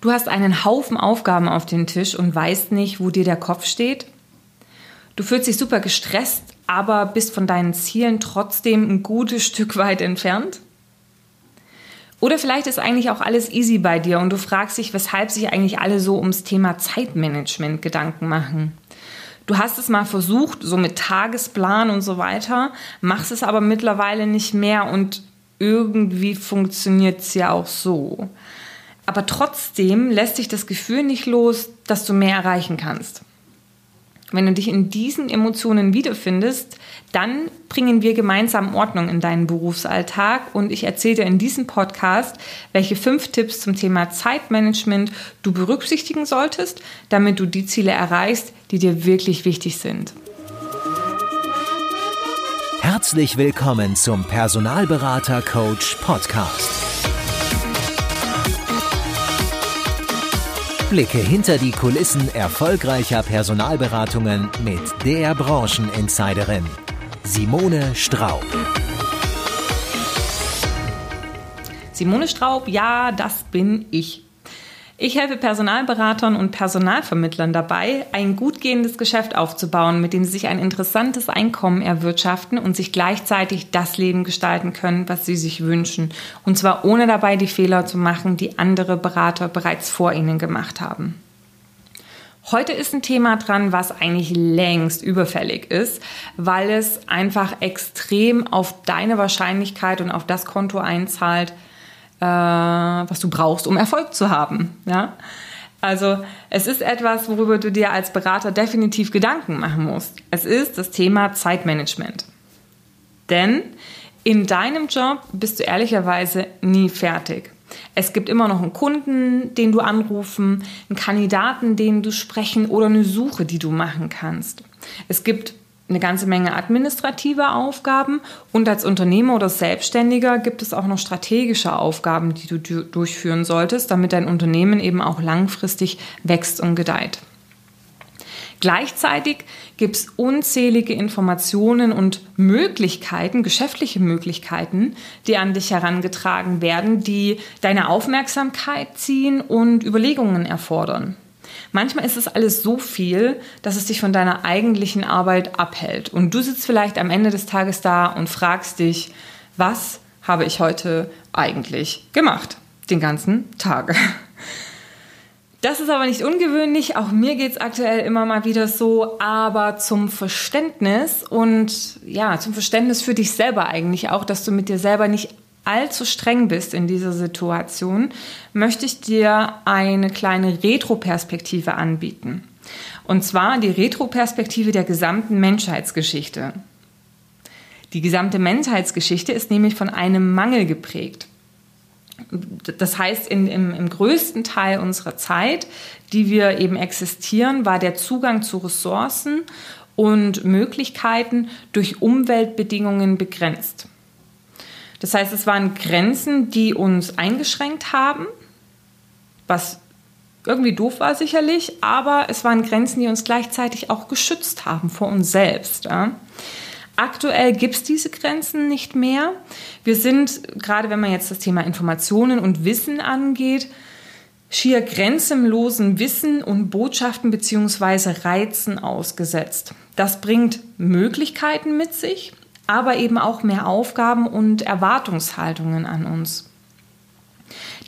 Du hast einen Haufen Aufgaben auf dem Tisch und weißt nicht, wo dir der Kopf steht. Du fühlst dich super gestresst, aber bist von deinen Zielen trotzdem ein gutes Stück weit entfernt. Oder vielleicht ist eigentlich auch alles easy bei dir und du fragst dich, weshalb sich eigentlich alle so ums Thema Zeitmanagement Gedanken machen. Du hast es mal versucht, so mit Tagesplan und so weiter, machst es aber mittlerweile nicht mehr und irgendwie funktioniert es ja auch so. Aber trotzdem lässt sich das Gefühl nicht los, dass du mehr erreichen kannst. Wenn du dich in diesen Emotionen wiederfindest, dann bringen wir gemeinsam Ordnung in deinen Berufsalltag und ich erzähle dir in diesem Podcast, welche fünf Tipps zum Thema Zeitmanagement du berücksichtigen solltest, damit du die Ziele erreichst, die dir wirklich wichtig sind. Herzlich willkommen zum Personalberater Coach Podcast. Blicke hinter die Kulissen erfolgreicher Personalberatungen mit der Brancheninsiderin Simone Straub. Simone Straub, ja, das bin ich. Ich helfe Personalberatern und Personalvermittlern dabei, ein gut gehendes Geschäft aufzubauen, mit dem sie sich ein interessantes Einkommen erwirtschaften und sich gleichzeitig das Leben gestalten können, was sie sich wünschen. Und zwar ohne dabei die Fehler zu machen, die andere Berater bereits vor ihnen gemacht haben. Heute ist ein Thema dran, was eigentlich längst überfällig ist, weil es einfach extrem auf deine Wahrscheinlichkeit und auf das Konto einzahlt, äh, was du brauchst, um Erfolg zu haben. Ja? Also es ist etwas, worüber du dir als Berater definitiv Gedanken machen musst. Es ist das Thema Zeitmanagement. Denn in deinem Job bist du ehrlicherweise nie fertig. Es gibt immer noch einen Kunden, den du anrufen, einen Kandidaten, den du sprechen oder eine Suche, die du machen kannst. Es gibt eine ganze Menge administrative Aufgaben und als Unternehmer oder Selbstständiger gibt es auch noch strategische Aufgaben, die du durchführen solltest, damit dein Unternehmen eben auch langfristig wächst und gedeiht. Gleichzeitig gibt es unzählige Informationen und Möglichkeiten, geschäftliche Möglichkeiten, die an dich herangetragen werden, die deine Aufmerksamkeit ziehen und Überlegungen erfordern. Manchmal ist es alles so viel, dass es dich von deiner eigentlichen Arbeit abhält. Und du sitzt vielleicht am Ende des Tages da und fragst dich, was habe ich heute eigentlich gemacht? Den ganzen Tag. Das ist aber nicht ungewöhnlich. Auch mir geht es aktuell immer mal wieder so. Aber zum Verständnis und ja, zum Verständnis für dich selber eigentlich auch, dass du mit dir selber nicht allzu streng bist in dieser Situation, möchte ich dir eine kleine Retroperspektive anbieten. Und zwar die Retroperspektive der gesamten Menschheitsgeschichte. Die gesamte Menschheitsgeschichte ist nämlich von einem Mangel geprägt. Das heißt, in, im, im größten Teil unserer Zeit, die wir eben existieren, war der Zugang zu Ressourcen und Möglichkeiten durch Umweltbedingungen begrenzt. Das heißt, es waren Grenzen, die uns eingeschränkt haben, was irgendwie doof war sicherlich, aber es waren Grenzen, die uns gleichzeitig auch geschützt haben vor uns selbst. Ja. Aktuell gibt es diese Grenzen nicht mehr. Wir sind, gerade wenn man jetzt das Thema Informationen und Wissen angeht, schier grenzenlosen Wissen und Botschaften bzw. Reizen ausgesetzt. Das bringt Möglichkeiten mit sich, aber eben auch mehr Aufgaben und Erwartungshaltungen an uns.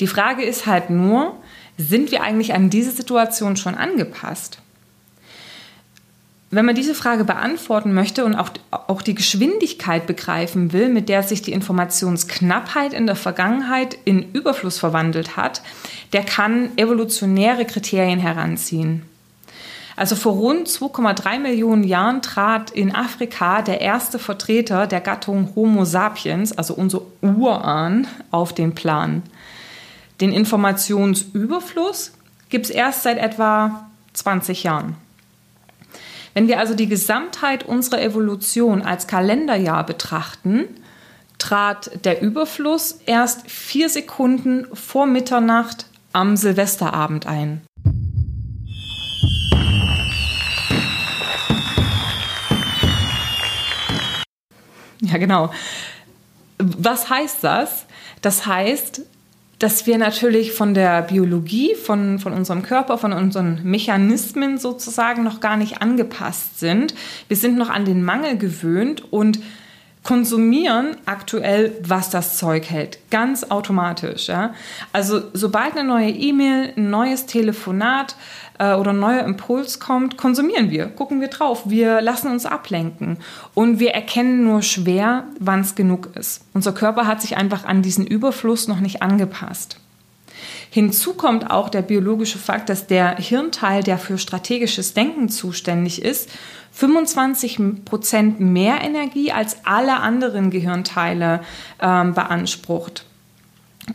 Die Frage ist halt nur, sind wir eigentlich an diese Situation schon angepasst? Wenn man diese Frage beantworten möchte und auch, auch die Geschwindigkeit begreifen will, mit der sich die Informationsknappheit in der Vergangenheit in Überfluss verwandelt hat, der kann evolutionäre Kriterien heranziehen. Also vor rund 2,3 Millionen Jahren trat in Afrika der erste Vertreter der Gattung Homo sapiens, also unser Urahn, auf den Plan. Den Informationsüberfluss gibt es erst seit etwa 20 Jahren. Wenn wir also die Gesamtheit unserer Evolution als Kalenderjahr betrachten, trat der Überfluss erst vier Sekunden vor Mitternacht am Silvesterabend ein. Ja, genau. Was heißt das? Das heißt, dass wir natürlich von der Biologie, von, von unserem Körper, von unseren Mechanismen sozusagen noch gar nicht angepasst sind. Wir sind noch an den Mangel gewöhnt und konsumieren aktuell, was das Zeug hält. Ganz automatisch. Ja? Also sobald eine neue E-Mail, ein neues Telefonat äh, oder ein neuer Impuls kommt, konsumieren wir, gucken wir drauf, wir lassen uns ablenken und wir erkennen nur schwer, wann es genug ist. Unser Körper hat sich einfach an diesen Überfluss noch nicht angepasst. Hinzu kommt auch der biologische Fakt, dass der Hirnteil, der für strategisches Denken zuständig ist, 25 Prozent mehr Energie als alle anderen Gehirnteile ähm, beansprucht.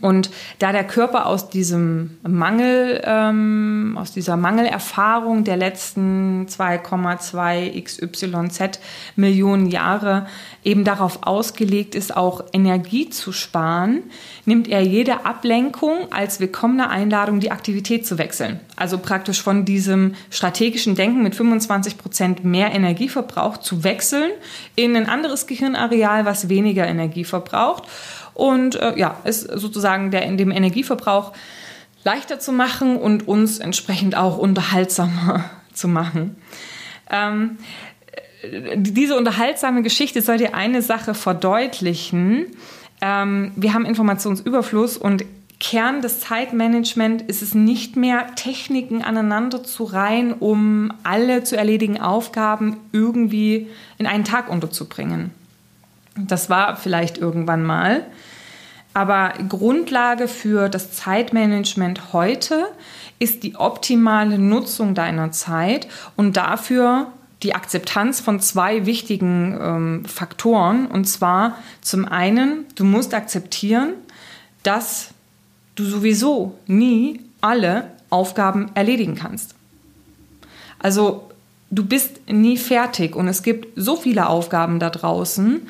Und da der Körper aus diesem Mangel, ähm, aus dieser Mangelerfahrung der letzten 2,2 XYZ Millionen Jahre eben darauf ausgelegt ist, auch Energie zu sparen, nimmt er jede Ablenkung als willkommene Einladung, die Aktivität zu wechseln. Also praktisch von diesem strategischen Denken mit 25 Prozent mehr Energieverbrauch zu wechseln in ein anderes Gehirnareal, was weniger Energie verbraucht und äh, ja, ist sozusagen der in dem Energieverbrauch leichter zu machen und uns entsprechend auch unterhaltsamer zu machen. Ähm, diese unterhaltsame Geschichte soll dir eine Sache verdeutlichen. Ähm, wir haben Informationsüberfluss und Kern des Zeitmanagements ist es nicht mehr, Techniken aneinander zu reihen, um alle zu erledigen Aufgaben irgendwie in einen Tag unterzubringen. Das war vielleicht irgendwann mal. Aber Grundlage für das Zeitmanagement heute ist die optimale Nutzung deiner Zeit und dafür die Akzeptanz von zwei wichtigen ähm, Faktoren. Und zwar zum einen, du musst akzeptieren, dass du sowieso nie alle Aufgaben erledigen kannst. Also du bist nie fertig und es gibt so viele Aufgaben da draußen,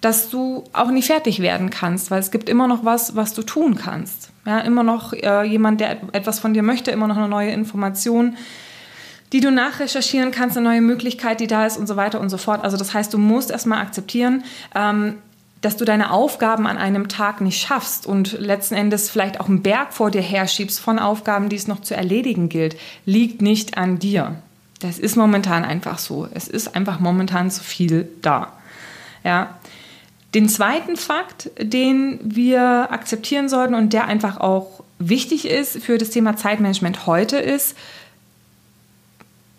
dass du auch nie fertig werden kannst, weil es gibt immer noch was, was du tun kannst. Ja, immer noch äh, jemand, der etwas von dir möchte, immer noch eine neue Information, die du nachrecherchieren kannst, eine neue Möglichkeit, die da ist und so weiter und so fort. Also das heißt, du musst erstmal akzeptieren, ähm, dass du deine Aufgaben an einem Tag nicht schaffst und letzten Endes vielleicht auch einen Berg vor dir herschiebst von Aufgaben, die es noch zu erledigen gilt, liegt nicht an dir. Das ist momentan einfach so. Es ist einfach momentan zu viel da. Ja, den zweiten Fakt, den wir akzeptieren sollten und der einfach auch wichtig ist für das Thema Zeitmanagement heute ist,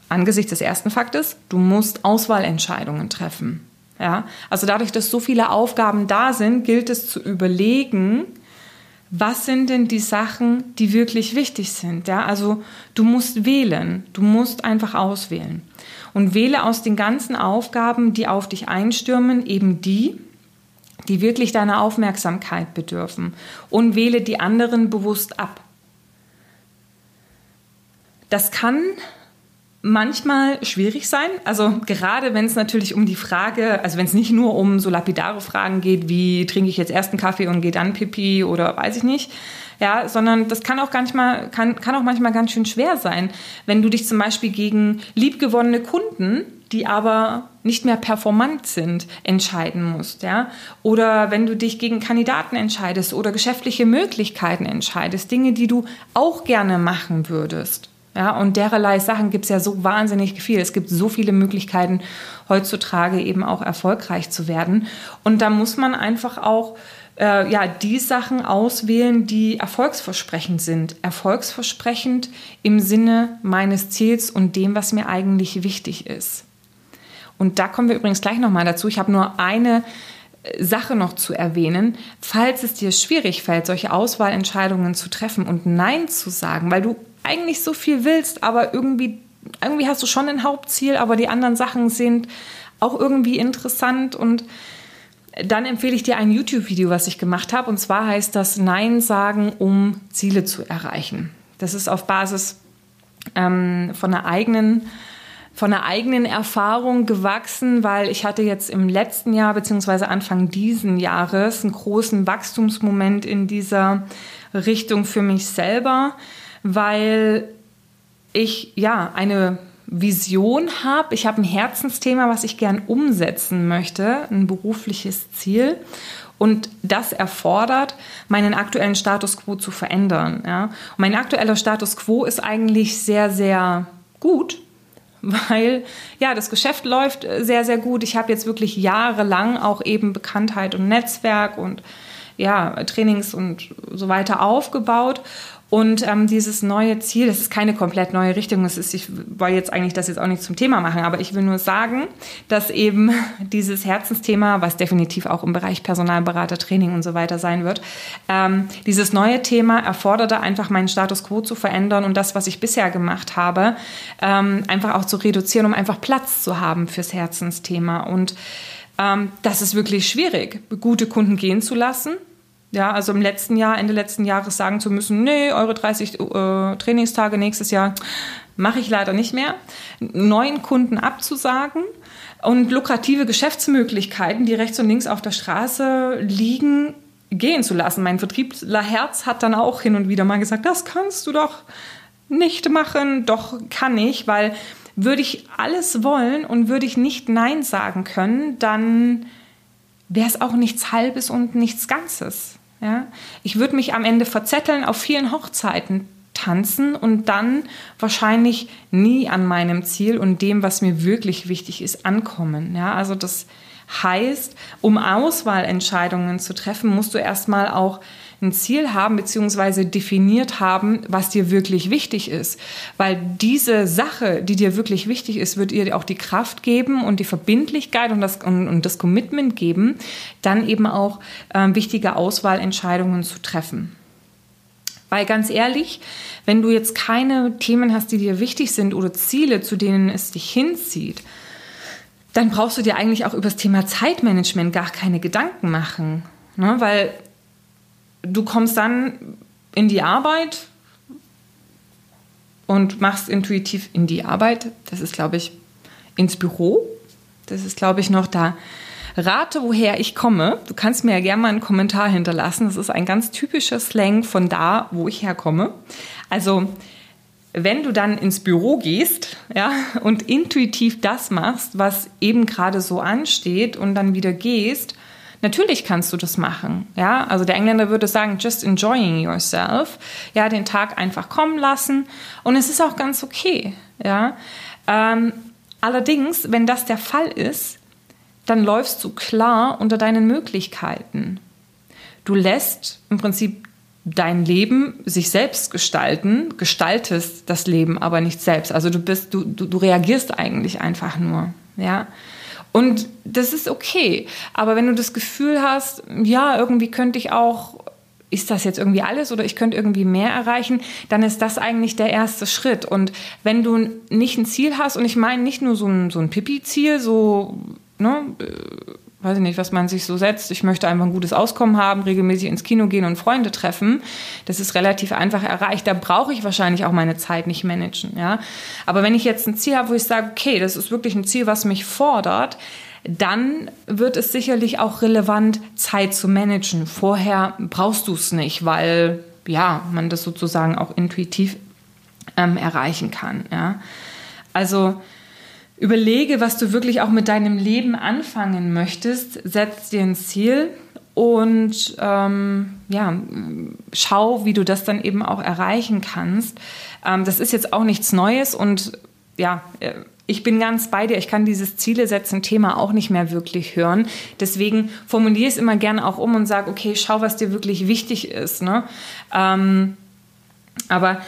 angesichts des ersten Faktes, du musst Auswahlentscheidungen treffen. Ja? Also dadurch, dass so viele Aufgaben da sind, gilt es zu überlegen, was sind denn die Sachen, die wirklich wichtig sind. Ja? Also du musst wählen, du musst einfach auswählen. Und wähle aus den ganzen Aufgaben, die auf dich einstürmen, eben die, die wirklich deiner Aufmerksamkeit bedürfen und wähle die anderen bewusst ab. Das kann manchmal schwierig sein. Also gerade wenn es natürlich um die Frage, also wenn es nicht nur um so lapidare Fragen geht, wie trinke ich jetzt erst einen Kaffee und gehe dann Pipi oder weiß ich nicht, ja, sondern das kann auch manchmal, kann, kann auch manchmal ganz schön schwer sein, wenn du dich zum Beispiel gegen liebgewonnene Kunden die aber nicht mehr performant sind, entscheiden musst, ja? Oder wenn du dich gegen Kandidaten entscheidest oder geschäftliche Möglichkeiten entscheidest, Dinge, die du auch gerne machen würdest. Ja, und dererlei Sachen gibt es ja so wahnsinnig viel. Es gibt so viele Möglichkeiten, heutzutage eben auch erfolgreich zu werden. Und da muss man einfach auch äh, ja, die Sachen auswählen, die erfolgsversprechend sind. Erfolgsversprechend im Sinne meines Ziels und dem, was mir eigentlich wichtig ist. Und da kommen wir übrigens gleich nochmal dazu. Ich habe nur eine äh, Sache noch zu erwähnen. Falls es dir schwierig fällt, solche Auswahlentscheidungen zu treffen und Nein zu sagen, weil du eigentlich so viel willst, aber irgendwie, irgendwie hast du schon ein Hauptziel, aber die anderen Sachen sind auch irgendwie interessant und dann empfehle ich dir ein YouTube-Video, was ich gemacht habe. Und zwar heißt das Nein sagen, um Ziele zu erreichen. Das ist auf Basis ähm, von einer eigenen von einer eigenen Erfahrung gewachsen, weil ich hatte jetzt im letzten Jahr beziehungsweise Anfang diesen Jahres einen großen Wachstumsmoment in dieser Richtung für mich selber, weil ich ja eine Vision habe. Ich habe ein Herzensthema, was ich gern umsetzen möchte, ein berufliches Ziel. Und das erfordert, meinen aktuellen Status quo zu verändern. Ja? Und mein aktueller Status quo ist eigentlich sehr, sehr gut, weil ja, das Geschäft läuft sehr, sehr gut. Ich habe jetzt wirklich jahrelang auch eben Bekanntheit und Netzwerk und ja, Trainings und so weiter aufgebaut. Und ähm, dieses neue Ziel, das ist keine komplett neue Richtung. Das ist, ich wollte jetzt eigentlich das jetzt auch nicht zum Thema machen, aber ich will nur sagen, dass eben dieses Herzensthema, was definitiv auch im Bereich Personalberater, Training und so weiter sein wird, ähm, dieses neue Thema erforderte einfach meinen Status quo zu verändern und das, was ich bisher gemacht habe, ähm, einfach auch zu reduzieren, um einfach Platz zu haben fürs Herzensthema. Und ähm, das ist wirklich schwierig, gute Kunden gehen zu lassen ja, also im letzten Jahr, Ende letzten Jahres sagen zu müssen, nee, eure 30 äh, Trainingstage nächstes Jahr mache ich leider nicht mehr. Neuen Kunden abzusagen und lukrative Geschäftsmöglichkeiten, die rechts und links auf der Straße liegen, gehen zu lassen. Mein Vertrieblerherz hat dann auch hin und wieder mal gesagt, das kannst du doch nicht machen. Doch kann ich, weil würde ich alles wollen und würde ich nicht Nein sagen können, dann wäre es auch nichts Halbes und nichts Ganzes. Ja? Ich würde mich am Ende verzetteln, auf vielen Hochzeiten tanzen und dann wahrscheinlich nie an meinem Ziel und dem, was mir wirklich wichtig ist, ankommen. Ja? Also das heißt, um Auswahlentscheidungen zu treffen, musst du erstmal auch ein Ziel haben beziehungsweise definiert haben, was dir wirklich wichtig ist. Weil diese Sache, die dir wirklich wichtig ist, wird dir auch die Kraft geben und die Verbindlichkeit und das, und, und das Commitment geben, dann eben auch äh, wichtige Auswahlentscheidungen zu treffen. Weil ganz ehrlich, wenn du jetzt keine Themen hast, die dir wichtig sind oder Ziele, zu denen es dich hinzieht, dann brauchst du dir eigentlich auch über das Thema Zeitmanagement gar keine Gedanken machen. Ne? Weil du kommst dann in die Arbeit und machst intuitiv in die Arbeit. Das ist, glaube ich, ins Büro. Das ist, glaube ich, noch da. Rate, woher ich komme. Du kannst mir ja gerne mal einen Kommentar hinterlassen. Das ist ein ganz typischer Slang von da, wo ich herkomme. Also, wenn du dann ins Büro gehst, ja, und intuitiv das machst, was eben gerade so ansteht und dann wieder gehst, Natürlich kannst du das machen. Ja, also der Engländer würde sagen, just enjoying yourself. Ja, den Tag einfach kommen lassen. Und es ist auch ganz okay. Ja, ähm, allerdings, wenn das der Fall ist, dann läufst du klar unter deinen Möglichkeiten. Du lässt im Prinzip dein Leben sich selbst gestalten, gestaltest das Leben aber nicht selbst. Also du bist, du, du, du reagierst eigentlich einfach nur. Ja. Und das ist okay. Aber wenn du das Gefühl hast, ja, irgendwie könnte ich auch, ist das jetzt irgendwie alles oder ich könnte irgendwie mehr erreichen, dann ist das eigentlich der erste Schritt. Und wenn du nicht ein Ziel hast, und ich meine nicht nur so ein, so ein Pipi-Ziel, so, ne, weiß ich nicht, was man sich so setzt. Ich möchte einfach ein gutes Auskommen haben, regelmäßig ins Kino gehen und Freunde treffen. Das ist relativ einfach erreicht. Da brauche ich wahrscheinlich auch meine Zeit nicht managen, ja. Aber wenn ich jetzt ein Ziel habe, wo ich sage, okay, das ist wirklich ein Ziel, was mich fordert, dann wird es sicherlich auch relevant, Zeit zu managen. Vorher brauchst du es nicht, weil ja, man das sozusagen auch intuitiv ähm, erreichen kann, ja. Also, Überlege, was du wirklich auch mit deinem Leben anfangen möchtest, setz dir ein Ziel und ähm, ja, schau, wie du das dann eben auch erreichen kannst. Ähm, das ist jetzt auch nichts Neues und ja, äh, ich bin ganz bei dir. Ich kann dieses Ziele setzen Thema auch nicht mehr wirklich hören. Deswegen formuliere es immer gerne auch um und sage, okay, schau, was dir wirklich wichtig ist. Ne? Ähm, aber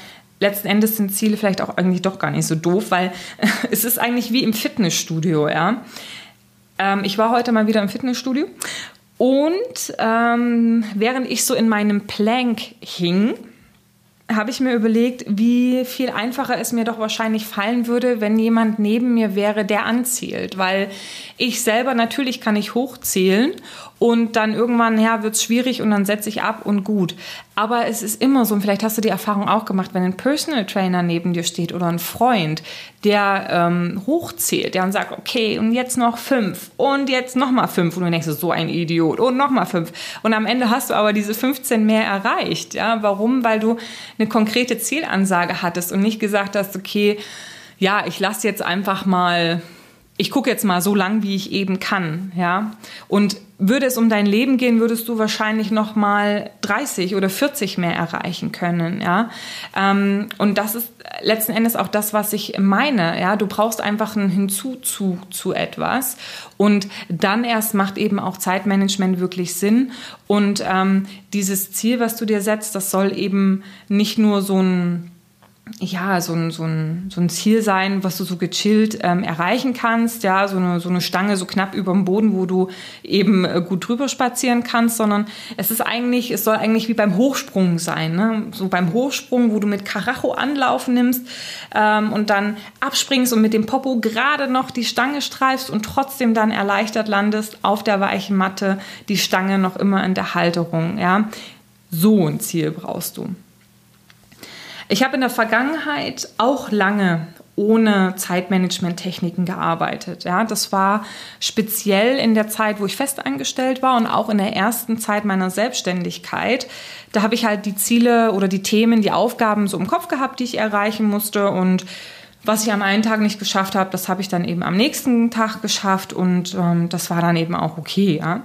letzten Endes sind Ziele vielleicht auch eigentlich doch gar nicht so doof, weil es ist eigentlich wie im Fitnessstudio, ja. Ähm, ich war heute mal wieder im Fitnessstudio und ähm, während ich so in meinem Plank hing, habe ich mir überlegt, wie viel einfacher es mir doch wahrscheinlich fallen würde, wenn jemand neben mir wäre, der anzählt. Weil ich selber natürlich kann ich hochzählen und dann irgendwann, ja, wird es schwierig und dann setze ich ab und gut. Aber es ist immer so, und vielleicht hast du die Erfahrung auch gemacht, wenn ein Personal Trainer neben dir steht oder ein Freund, der ähm, hochzählt, der dann sagt, okay, und jetzt noch fünf und jetzt nochmal fünf. Und du denkst, so ein Idiot und nochmal fünf. Und am Ende hast du aber diese 15 mehr erreicht. Ja, warum? Weil du eine konkrete Zielansage hattest und nicht gesagt hast, okay, ja, ich lasse jetzt einfach mal ich gucke jetzt mal so lang, wie ich eben kann, ja. Und würde es um dein Leben gehen, würdest du wahrscheinlich noch mal 30 oder 40 mehr erreichen können, ja. Ähm, und das ist letzten Endes auch das, was ich meine, ja. Du brauchst einfach einen Hinzuzug zu etwas und dann erst macht eben auch Zeitmanagement wirklich Sinn. Und ähm, dieses Ziel, was du dir setzt, das soll eben nicht nur so ein ja, so ein, so, ein, so ein Ziel sein, was du so gechillt ähm, erreichen kannst, ja, so eine, so eine Stange so knapp über dem Boden, wo du eben äh, gut drüber spazieren kannst, sondern es ist eigentlich, es soll eigentlich wie beim Hochsprung sein, ne? so beim Hochsprung, wo du mit Karacho Anlauf nimmst ähm, und dann abspringst und mit dem Popo gerade noch die Stange streifst und trotzdem dann erleichtert landest auf der weichen Matte, die Stange noch immer in der Halterung, ja. So ein Ziel brauchst du. Ich habe in der Vergangenheit auch lange ohne Zeitmanagement-Techniken gearbeitet. Ja, das war speziell in der Zeit, wo ich festangestellt war und auch in der ersten Zeit meiner Selbstständigkeit. Da habe ich halt die Ziele oder die Themen, die Aufgaben so im Kopf gehabt, die ich erreichen musste und was ich am einen Tag nicht geschafft habe, das habe ich dann eben am nächsten Tag geschafft und ähm, das war dann eben auch okay. Ja.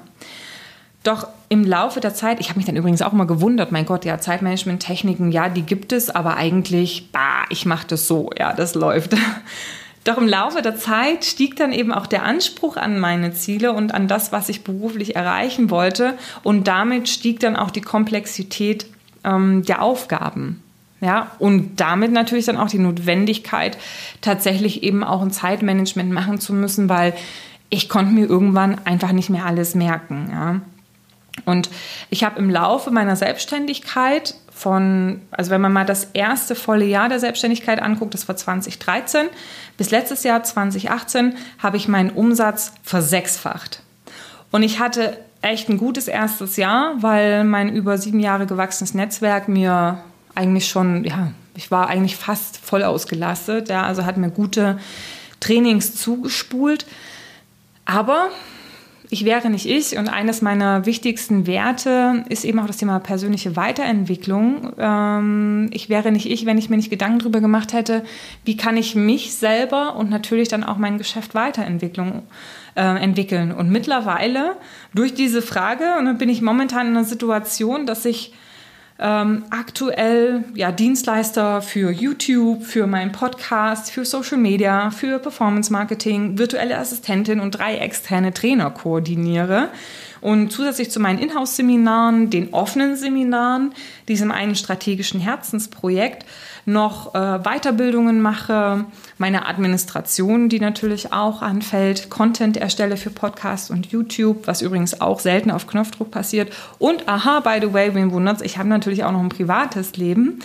Doch im Laufe der Zeit, ich habe mich dann übrigens auch mal gewundert, mein Gott, ja, Zeitmanagement-Techniken, ja, die gibt es, aber eigentlich, bah, ich mache das so, ja, das läuft. Doch im Laufe der Zeit stieg dann eben auch der Anspruch an meine Ziele und an das, was ich beruflich erreichen wollte. Und damit stieg dann auch die Komplexität ähm, der Aufgaben. Ja, und damit natürlich dann auch die Notwendigkeit, tatsächlich eben auch ein Zeitmanagement machen zu müssen, weil ich konnte mir irgendwann einfach nicht mehr alles merken. Ja. Und ich habe im Laufe meiner Selbstständigkeit von, also wenn man mal das erste volle Jahr der Selbstständigkeit anguckt, das war 2013, bis letztes Jahr 2018 habe ich meinen Umsatz versechsfacht. Und ich hatte echt ein gutes erstes Jahr, weil mein über sieben Jahre gewachsenes Netzwerk mir eigentlich schon, ja, ich war eigentlich fast voll ausgelastet, ja, also hat mir gute Trainings zugespult. Aber ich wäre nicht ich und eines meiner wichtigsten Werte ist eben auch das Thema persönliche Weiterentwicklung. Ähm, ich wäre nicht ich, wenn ich mir nicht Gedanken darüber gemacht hätte, wie kann ich mich selber und natürlich dann auch mein Geschäft weiterentwickeln. Äh, entwickeln. Und mittlerweile durch diese Frage, und dann bin ich momentan in einer Situation, dass ich ähm, aktuell ja, Dienstleister für YouTube, für meinen Podcast, für Social Media, für Performance Marketing, virtuelle Assistentin und drei externe Trainer koordiniere. Und zusätzlich zu meinen Inhouse-Seminaren, den offenen Seminaren, diesem einen strategischen Herzensprojekt, noch äh, Weiterbildungen mache, meine Administration, die natürlich auch anfällt, Content erstelle für Podcast und YouTube, was übrigens auch selten auf Knopfdruck passiert. Und aha, by the way, wen wundert's, ich habe natürlich auch noch ein privates Leben,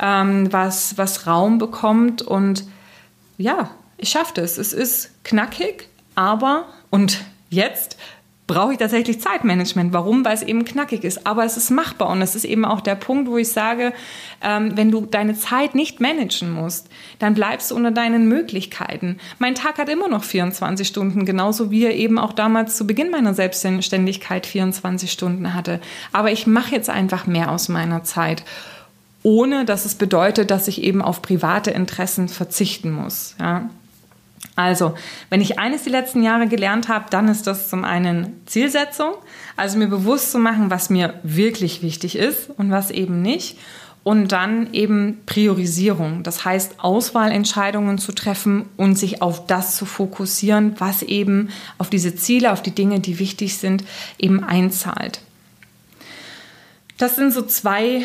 ähm, was, was Raum bekommt und ja, ich schaffe das. Es ist knackig, aber und jetzt brauche ich tatsächlich Zeitmanagement. Warum? Weil es eben knackig ist. Aber es ist machbar. Und das ist eben auch der Punkt, wo ich sage, ähm, wenn du deine Zeit nicht managen musst, dann bleibst du unter deinen Möglichkeiten. Mein Tag hat immer noch 24 Stunden, genauso wie er eben auch damals zu Beginn meiner Selbstständigkeit 24 Stunden hatte. Aber ich mache jetzt einfach mehr aus meiner Zeit ohne dass es bedeutet, dass ich eben auf private Interessen verzichten muss. Ja. Also, wenn ich eines die letzten Jahre gelernt habe, dann ist das zum einen Zielsetzung, also mir bewusst zu machen, was mir wirklich wichtig ist und was eben nicht. Und dann eben Priorisierung, das heißt Auswahlentscheidungen zu treffen und sich auf das zu fokussieren, was eben auf diese Ziele, auf die Dinge, die wichtig sind, eben einzahlt. Das sind so zwei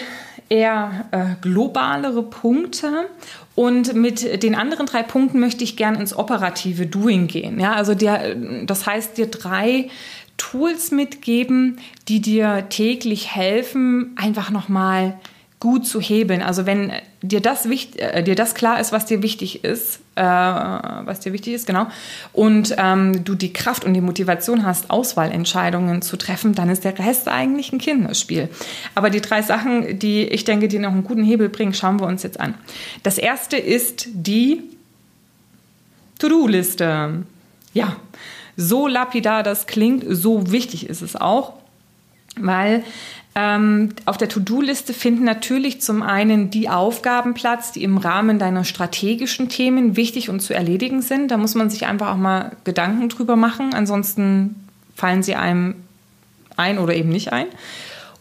eher äh, globalere Punkte. Und mit den anderen drei Punkten möchte ich gern ins operative Doing gehen. Ja, also der, das heißt, dir drei Tools mitgeben, die dir täglich helfen, einfach nochmal gut zu hebeln. Also wenn dir das, äh, dir das klar ist, was dir wichtig ist, äh, was dir wichtig ist, genau, und ähm, du die Kraft und die Motivation hast, Auswahlentscheidungen zu treffen, dann ist der Rest eigentlich ein Kinderspiel. Aber die drei Sachen, die ich denke, die noch einen guten Hebel bringen, schauen wir uns jetzt an. Das erste ist die To-Do-Liste. Ja, so lapidar das klingt, so wichtig ist es auch, weil Ähm, auf der To-Do-Liste finden natürlich zum einen die Aufgaben Platz, die im Rahmen deiner strategischen Themen wichtig und zu erledigen sind. Da muss man sich einfach auch mal Gedanken drüber machen. Ansonsten fallen sie einem ein oder eben nicht ein.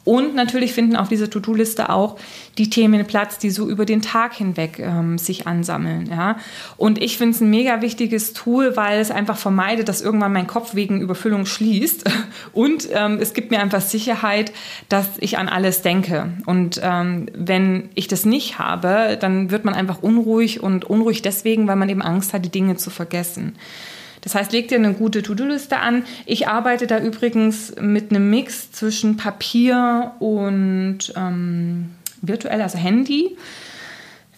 Und natürlich finden auf dieser To-Do-Liste auch die Themen Platz, die so über den Tag hinweg ähm, sich ansammeln. Ja? Und ich finde es ein mega wichtiges Tool, weil es einfach vermeidet, dass irgendwann mein Kopf wegen Überfüllung schließt. Und ähm, es gibt mir einfach Sicherheit, dass ich an alles denke. Und ähm, wenn ich das nicht habe, dann wird man einfach unruhig und unruhig deswegen, weil man eben Angst hat, die Dinge zu vergessen. Das heißt, leg dir eine gute To-Do-Liste an. Ich arbeite da übrigens mit einem Mix zwischen Papier und ähm, virtuell, also Handy.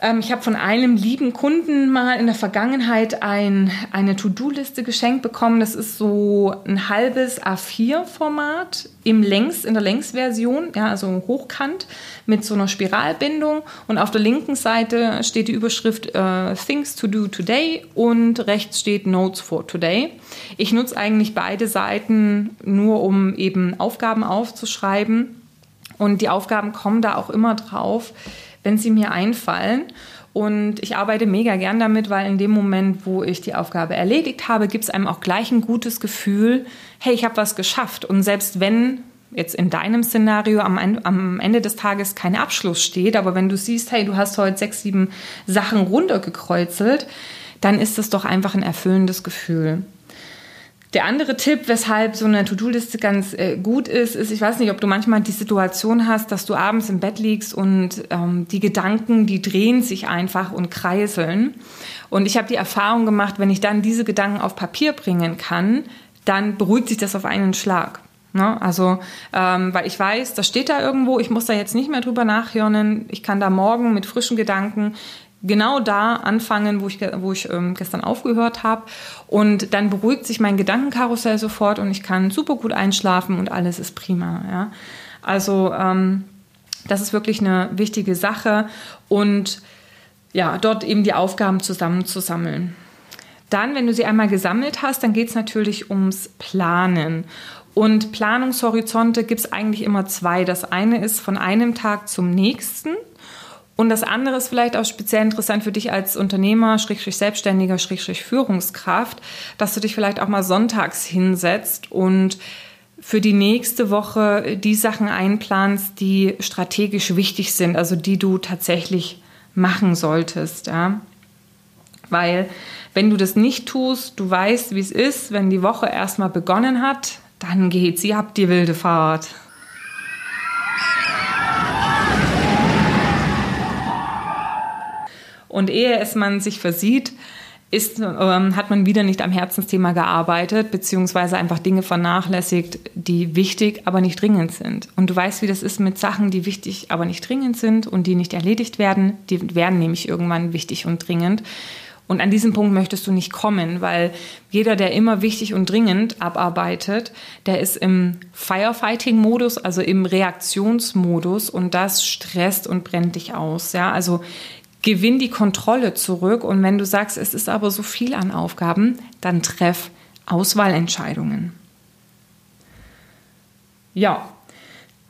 Ähm, ich habe von einem lieben Kunden mal in der Vergangenheit ein, eine To-Do-Liste geschenkt bekommen. Das ist so ein halbes A4-Format im Längs, in der Längsversion, ja, also hochkant mit so einer Spiralbindung. Und auf der linken Seite steht die Überschrift äh, Things to do today und rechts steht Notes for today. Ich nutze eigentlich beide Seiten nur, um eben Aufgaben aufzuschreiben. Und die Aufgaben kommen da auch immer drauf wenn sie mir einfallen. Und ich arbeite mega gern damit, weil in dem Moment, wo ich die Aufgabe erledigt habe, gibt es einem auch gleich ein gutes Gefühl, hey, ich habe was geschafft. Und selbst wenn jetzt in deinem Szenario am, Ende des Tages kein Abschluss steht, aber wenn du siehst, hey, du hast heute sechs, sieben Sachen runtergekreuzelt, dann ist das doch einfach ein erfüllendes Gefühl. Der andere Tipp, weshalb so eine To-Do-Liste ganz äh, gut ist, ist, ich weiß nicht, ob du manchmal die Situation hast, dass du abends im Bett liegst und ähm, die Gedanken, die drehen sich einfach und kreiseln. Und ich habe die Erfahrung gemacht, wenn ich dann diese Gedanken auf Papier bringen kann, dann beruhigt sich das auf einen Schlag. Ne? Also, ähm, weil ich weiß, das steht da irgendwo, ich muss da jetzt nicht mehr drüber nachhören, ich kann da morgen mit frischen Gedanken genau da anfangen, wo ich, wo ich ähm, gestern aufgehört habe. Und dann beruhigt sich mein Gedankenkarussell sofort und ich kann super gut einschlafen und alles ist prima. Ja? Also ähm, das ist wirklich eine wichtige Sache und ja, dort eben die Aufgaben zusammenzusammeln. Dann, wenn du sie einmal gesammelt hast, dann geht es natürlich ums Planen. Und Planungshorizonte gibt es eigentlich immer zwei. Das eine ist von einem Tag zum nächsten und das andere ist vielleicht auch speziell interessant für dich als Unternehmer, Schrägstrich Selbstständiger, Schrägstrich Führungskraft, dass du dich vielleicht auch mal sonntags hinsetzt und für die nächste Woche die Sachen einplanst, die strategisch wichtig sind, also die du tatsächlich machen solltest, ja. Weil wenn du das nicht tust, du weißt, wie es ist, wenn die Woche erstmal begonnen hat, dann geht sie ab die wilde Fahrt. Und ehe es man sich versieht, ist, ähm, hat man wieder nicht am Herzensthema gearbeitet, beziehungsweise einfach Dinge vernachlässigt, die wichtig, aber nicht dringend sind. Und du weißt, wie das ist mit Sachen, die wichtig, aber nicht dringend sind und die nicht erledigt werden. Die werden nämlich irgendwann wichtig und dringend. Und an diesem Punkt möchtest du nicht kommen, weil jeder, der immer wichtig und dringend abarbeitet, der ist im Firefighting-Modus, also im Reaktionsmodus und das stresst und brennt dich aus. Ja, also gewinn die Kontrolle zurück. Und wenn du sagst, es ist aber so viel an Aufgaben, dann treff Auswahlentscheidungen. Ja,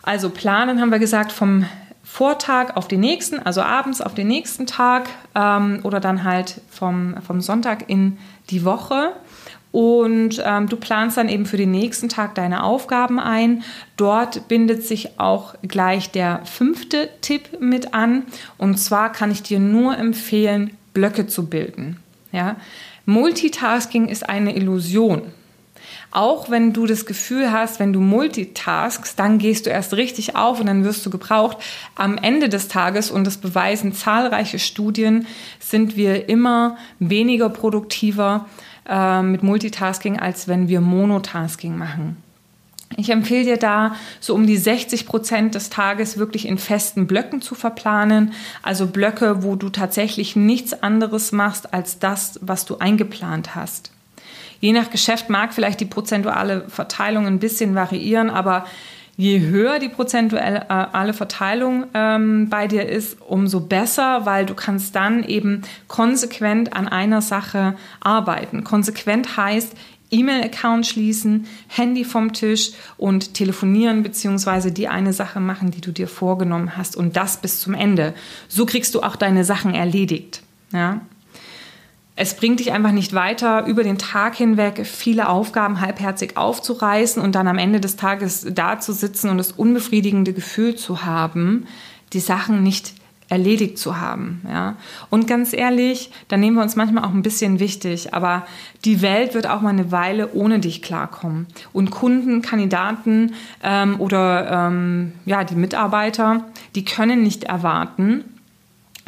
also planen haben wir gesagt vom Vortag auf den nächsten, also abends auf den nächsten Tag ähm, oder dann halt vom, vom Sonntag in die Woche. Und ähm, du planst dann eben für den nächsten Tag deine Aufgaben ein. Dort bindet sich auch gleich der fünfte Tipp mit an. Und zwar kann ich dir nur empfehlen, Blöcke zu bilden. Ja? Multitasking ist eine Illusion. Auch wenn du das Gefühl hast, wenn du multitaskst, dann gehst du erst richtig auf und dann wirst du gebraucht. Am Ende des Tages, und das beweisen zahlreiche Studien, sind wir immer weniger produktiver äh, mit Multitasking, als wenn wir Monotasking machen. Ich empfehle dir da, so um die 60 Prozent des Tages wirklich in festen Blöcken zu verplanen. Also Blöcke, wo du tatsächlich nichts anderes machst als das, was du eingeplant hast. Je nach Geschäft mag vielleicht die prozentuale Verteilung ein bisschen variieren, aber je höher die prozentuelle äh, Verteilung ähm, bei dir ist, umso besser, weil du kannst dann eben konsequent an einer Sache arbeiten. Konsequent heißt E-Mail-Account schließen, Handy vom Tisch und telefonieren beziehungsweise die eine Sache machen, die du dir vorgenommen hast und das bis zum Ende. So kriegst du auch deine Sachen erledigt. Ja? Es bringt dich einfach nicht weiter, über den Tag hinweg viele Aufgaben halbherzig aufzureißen und dann am Ende des Tages da zu sitzen und das unbefriedigende Gefühl zu haben, die Sachen nicht erledigt zu haben. Ja? Und ganz ehrlich, da nehmen wir uns manchmal auch ein bisschen wichtig, aber die Welt wird auch mal eine Weile ohne dich klarkommen. Und Kunden, Kandidaten ähm, oder ähm, ja, die Mitarbeiter, die können nicht erwarten,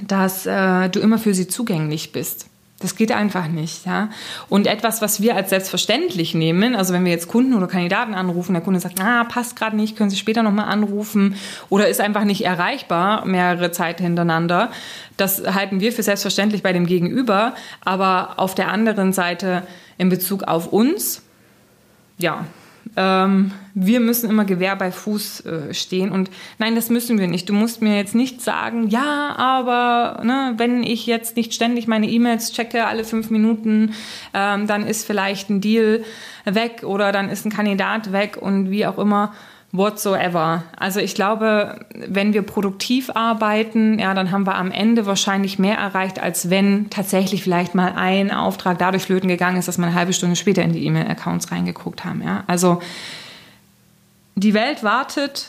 dass äh, du immer für sie zugänglich bist. Das geht einfach nicht, ja. Und etwas, was wir als selbstverständlich nehmen, also wenn wir jetzt Kunden oder Kandidaten anrufen, der Kunde sagt, ah, passt gerade nicht, können Sie später nochmal anrufen oder ist einfach nicht erreichbar mehrere Zeit hintereinander. Das halten wir für selbstverständlich bei dem Gegenüber, aber auf der anderen Seite in Bezug auf uns, ja, ähm, wir müssen immer Gewehr bei Fuß äh, stehen. Und nein, das müssen wir nicht. Du musst mir jetzt nicht sagen, ja, aber ne, wenn ich jetzt nicht ständig meine E-Mails checke, alle fünf Minuten, ähm, dann ist vielleicht ein Deal weg oder dann ist ein Kandidat weg und wie auch immer whatsoever. Also ich glaube, wenn wir produktiv arbeiten, ja, dann haben wir am Ende wahrscheinlich mehr erreicht, als wenn tatsächlich vielleicht mal ein Auftrag dadurch flöten gegangen ist, dass wir eine halbe Stunde später in die E-Mail-Accounts reingeguckt haben. Ja. Also die Welt wartet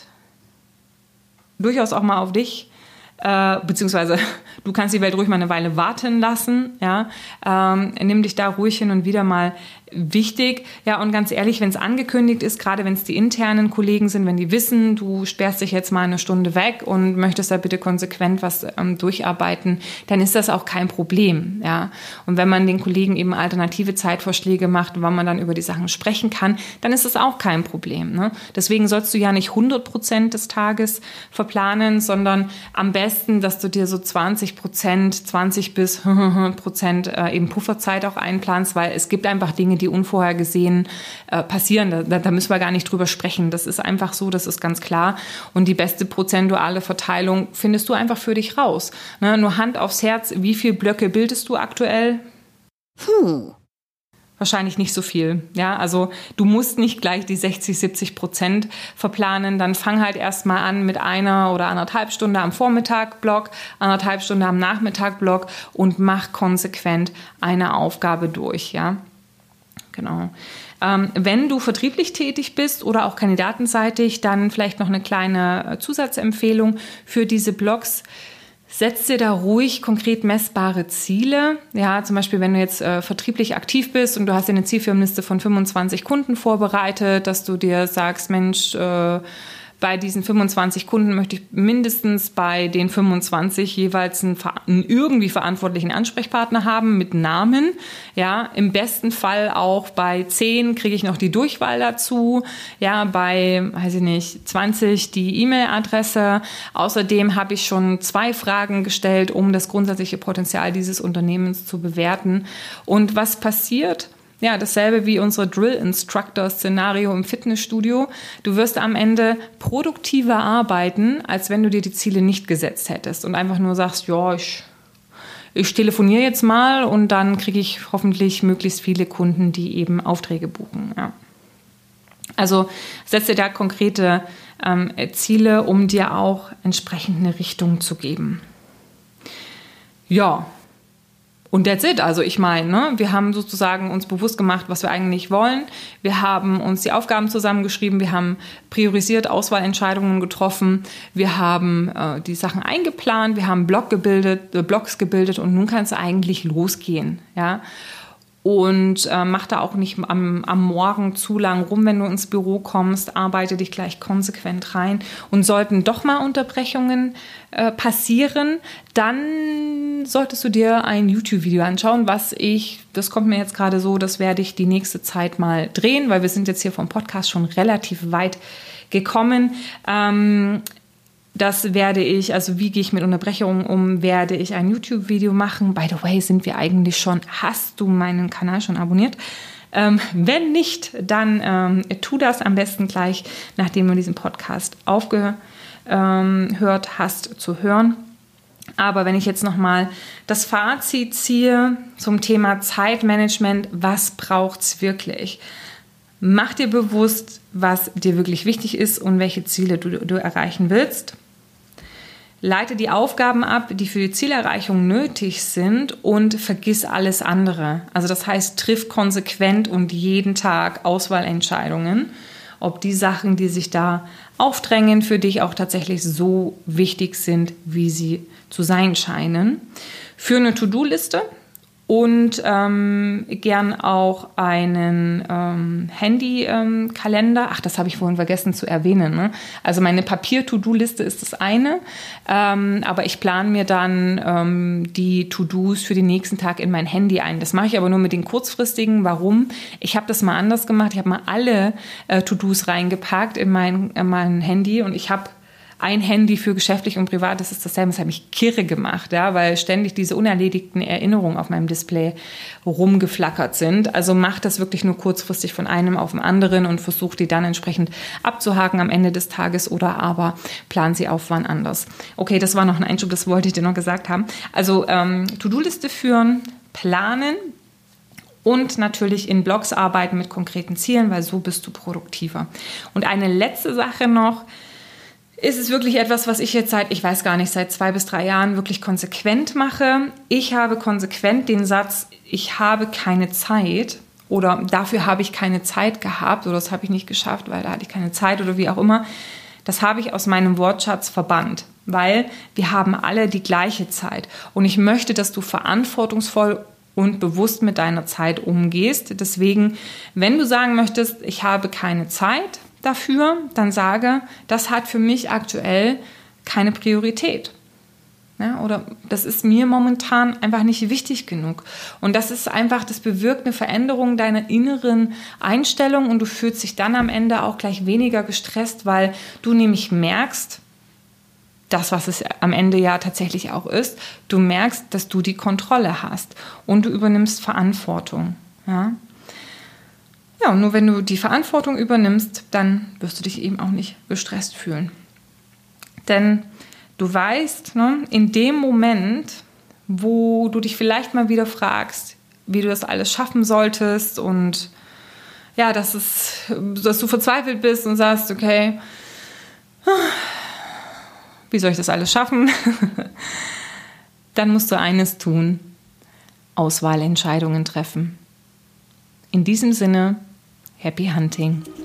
durchaus auch mal auf dich äh, beziehungsweise du kannst die Welt ruhig mal eine Weile warten lassen, ja, ähm, nimm dich da ruhig hin und wieder mal wichtig. Ja, und ganz ehrlich, wenn es angekündigt ist, gerade wenn es die internen Kollegen sind, wenn die wissen, du sperrst dich jetzt mal eine Stunde weg und möchtest da bitte konsequent was ähm, durcharbeiten, dann ist das auch kein Problem. Ja, und wenn man den Kollegen eben alternative Zeitvorschläge macht, wann man dann über die Sachen sprechen kann, dann ist das auch kein Problem. Ne? Deswegen sollst du ja nicht 100 Prozent des Tages verplanen, sondern am besten, dass du dir so 20 Prozent, 20 bis Prozent äh, eben Pufferzeit auch einplanst, weil es gibt einfach Dinge, die unvorhergesehen äh, passieren. Da, da, müssen wir gar nicht drüber sprechen. Das ist einfach so, das ist ganz klar. Und die beste prozentuale Verteilung findest du einfach für dich raus. Ne? Nur Hand aufs Herz, wie viele Blöcke bildest du aktuell? Hm. Wahrscheinlich nicht so viel. Ja, also du musst nicht gleich die 60, 70 Prozent verplanen. Dann fang halt erstmal an mit einer oder anderthalb Stunde am Vormittag Block, anderthalb Stunde am Nachmittag Block und mach konsequent eine Aufgabe durch. Ja, Genau. Ähm, wenn du vertrieblich tätig bist oder auch kandidatenseitig, dann vielleicht noch eine kleine äh, Zusatzempfehlung für diese Blogs. Setz dir da ruhig konkret messbare Ziele. Ja, zum Beispiel, wenn du jetzt äh, vertrieblich aktiv bist und du hast eine Zielfirmenliste von 25 Kunden vorbereitet, dass du dir sagst, Mensch, äh, bei diesen 25 Kunden möchte ich mindestens bei den 25 jeweils einen, einen, irgendwie verantwortlichen Ansprechpartner haben mit Namen. Ja, im besten Fall auch bei 10 kriege ich noch die Durchwahl dazu. Ja, bei, weiß ich nicht, 20 die E-Mail-Adresse. Außerdem habe ich schon zwei Fragen gestellt, um das grundsätzliche Potenzial dieses Unternehmens zu bewerten. Und was passiert? Ja, dasselbe wie unsere Drill Instructor Szenario im Fitnessstudio. Du wirst am Ende produktiver arbeiten, als wenn du dir die Ziele nicht gesetzt hättest und einfach nur sagst, ja, ich, ich telefoniere jetzt mal und dann kriege ich hoffentlich möglichst viele Kunden, die eben Aufträge buchen. Ja. Also setze da konkrete ähm, Ziele, um dir auch entsprechend eine Richtung zu geben. Ja, und that's it. Also ich meine, ne, wir haben sozusagen uns bewusst gemacht, was wir eigentlich wollen. Wir haben uns die Aufgaben zusammengeschrieben, wir haben priorisiert Auswahlentscheidungen getroffen, wir haben äh, die Sachen eingeplant, wir haben Blog gebildet, äh, Blogs gebildet und nun kann es eigentlich losgehen. Ja? Und äh, mach da auch nicht am, am Morgen zu lang rum, wenn du ins Büro kommst. Arbeite dich gleich konsequent rein. Und sollten doch mal Unterbrechungen äh, passieren, dann solltest du dir ein YouTube-Video anschauen, was ich, das kommt mir jetzt gerade so, das werde ich die nächste Zeit mal drehen, weil wir sind jetzt hier vom Podcast schon relativ weit gekommen. Ähm, das werde ich, also wie gehe ich mit Unterbrechungen um, werde ich ein YouTube-Video machen. By the way, sind wir eigentlich schon, hast du meinen Kanal schon abonniert? Ähm, wenn nicht, dann ähm, tu das am besten gleich, nachdem du diesen Podcast aufgehört hast zu hören. Aber wenn ich jetzt nochmal das Fazit ziehe zum Thema Zeitmanagement, was braucht es wirklich? Mach dir bewusst, was dir wirklich wichtig ist und welche Ziele du, du erreichen willst. Leite die Aufgaben ab, die für die Zielerreichung nötig sind und vergiss alles andere. Also das heißt, triff konsequent und jeden Tag Auswahlentscheidungen, ob die Sachen, die sich da aufdrängen, für dich auch tatsächlich so wichtig sind, wie sie zu sein scheinen. Für eine To-Do-Liste und ähm, gern auch einen ähm, Handy-Kalender. Ähm, Ach, das habe ich vorhin vergessen zu erwähnen. Ne? Also meine Papier-To-Do-Liste ist das eine, ähm, aber ich plane mir dann ähm, die To-Dos für den nächsten Tag in mein Handy ein. Das mache ich aber nur mit den kurzfristigen. Warum? Ich habe das mal anders gemacht. Ich habe mal alle äh, To-Dos reingepackt in mein, in mein Handy und ich habe ein Handy für geschäftlich und privat, das ist dasselbe. Das hat mich kirre gemacht, ja, weil ständig diese unerledigten Erinnerungen auf meinem Display rumgeflackert sind. Also macht das wirklich nur kurzfristig von einem auf den anderen und versucht die dann entsprechend abzuhaken am Ende des Tages oder aber plant sie auf wann anders. Okay, das war noch ein Einschub, das wollte ich dir noch gesagt haben. Also ähm, To-Do-Liste führen, planen, und natürlich in Blogs arbeiten mit konkreten Zielen, weil so bist du produktiver. Und eine letzte Sache noch, ist es wirklich etwas, was ich jetzt seit, ich weiß gar nicht, seit zwei bis drei Jahren wirklich konsequent mache. Ich habe konsequent den Satz, ich habe keine Zeit oder dafür habe ich keine Zeit gehabt oder das habe ich nicht geschafft, weil da hatte ich keine Zeit oder wie auch immer. Das habe ich aus meinem Wortschatz verbannt, weil wir haben alle die gleiche Zeit und ich möchte, dass du verantwortungsvoll und bewusst mit deiner Zeit umgehst. Deswegen, wenn du sagen möchtest, ich habe keine Zeit, dafür, dann sage, das hat für mich aktuell keine Priorität. Ja, oder das ist mir momentan einfach nicht wichtig genug. Und das ist einfach, das bewirkt eine Veränderung deiner inneren Einstellung und du fühlst dich dann am Ende auch gleich weniger gestresst, weil du nämlich merkst, das, was es am Ende ja tatsächlich auch ist, du merkst, dass du die Kontrolle hast und du übernimmst Verantwortung. Ja? Ja, und nur wenn du die Verantwortung übernimmst, dann wirst du dich eben auch nicht gestresst fühlen. Denn du weißt, ne, in dem Moment, wo du dich vielleicht mal wieder fragst, wie du das alles schaffen solltest und ja, dass, es, dass du verzweifelt bist und sagst, okay, wie soll ich das alles schaffen? Dann musst du eines tun, Auswahlentscheidungen treffen. In diesem Sinne, Happy Hunting!